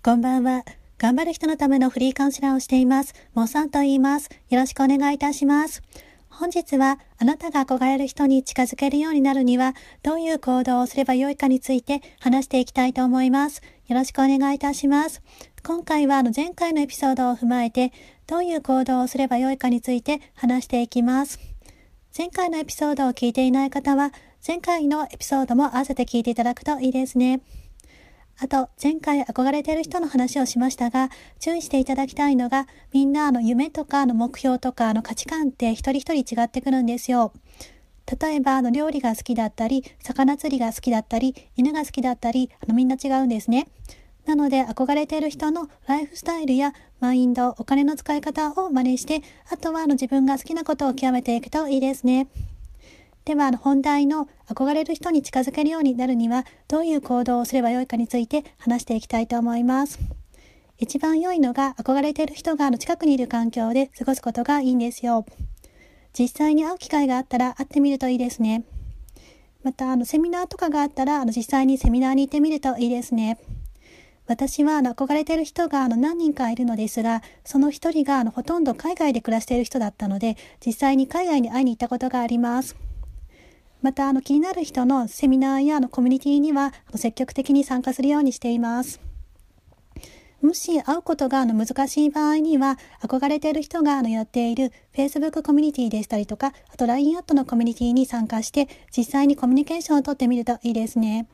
こんばんは。頑張る人のためのフリーカウンセラーをしています。モさんと言います。よろしくお願いいたします。本日はあなたが憧れる人に近づけるようになるにはどういう行動をすればよいかについて話していきたいと思います。よろしくお願いいたします。今回はあの前回のエピソードを踏まえてどういう行動をすればよいかについて話していきます。前回のエピソードを聞いていない方は前回のエピソードも合わせて聞いていただくといいですね。あと、前回憧れてる人の話をしましたが、注意していただきたいのが、みんなあの夢とかの目標とかの価値観って一人一人違ってくるんですよ。例えば、あの、料理が好きだったり、魚釣りが好きだったり、犬が好きだったり、あの、みんな違うんですね。なので、憧れている人のライフスタイルやマインド、お金の使い方を真似して、あとはあの自分が好きなことを極めていくといいですね。では、本題の憧れる人に近づけるようになるには、どういう行動をすればよいかについて話していきたいと思います。一番良いのが、憧れている人が近くにいる環境で過ごすことがいいんですよ。実際に会う機会があったら会ってみるといいですね。また、あの、セミナーとかがあったら、あの、実際にセミナーに行ってみるといいですね。私はあの憧れている人があの何人かいるのですが、その一人があのほとんど海外で暮らしている人だったので、実際に海外に会いに行ったことがあります。またあの気になる人のセミナーやあのコミュニティには積極的に参加するようにしています。もし会うことがあの難しい場合には、憧れている人があのやっている Facebook コミュニティでしたりとか、あと LINE アットのコミュニティに参加して、実際にコミュニケーションをとってみるといいですね。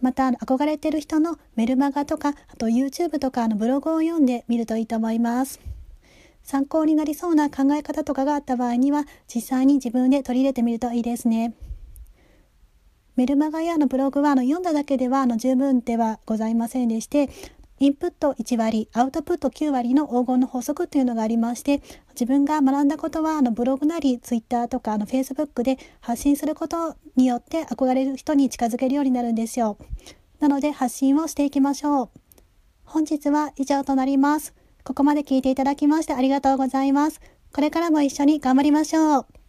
また、憧れている人のメルマガとか、あと YouTube とかのブログを読んでみるといいと思います。参考になりそうな考え方とかがあった場合には、実際に自分で取り入れてみるといいですね。メルマガやのブログはあの読んだだけではあの十分ではございませんでして、インプット1割、アウトプット9割の黄金の法則というのがありまして、自分が学んだことはあのブログなりツイッターとかあのフェイスブックで発信することによって憧れる人に近づけるようになるんですよ。なので発信をしていきましょう。本日は以上となります。ここまで聞いていただきましてありがとうございます。これからも一緒に頑張りましょう。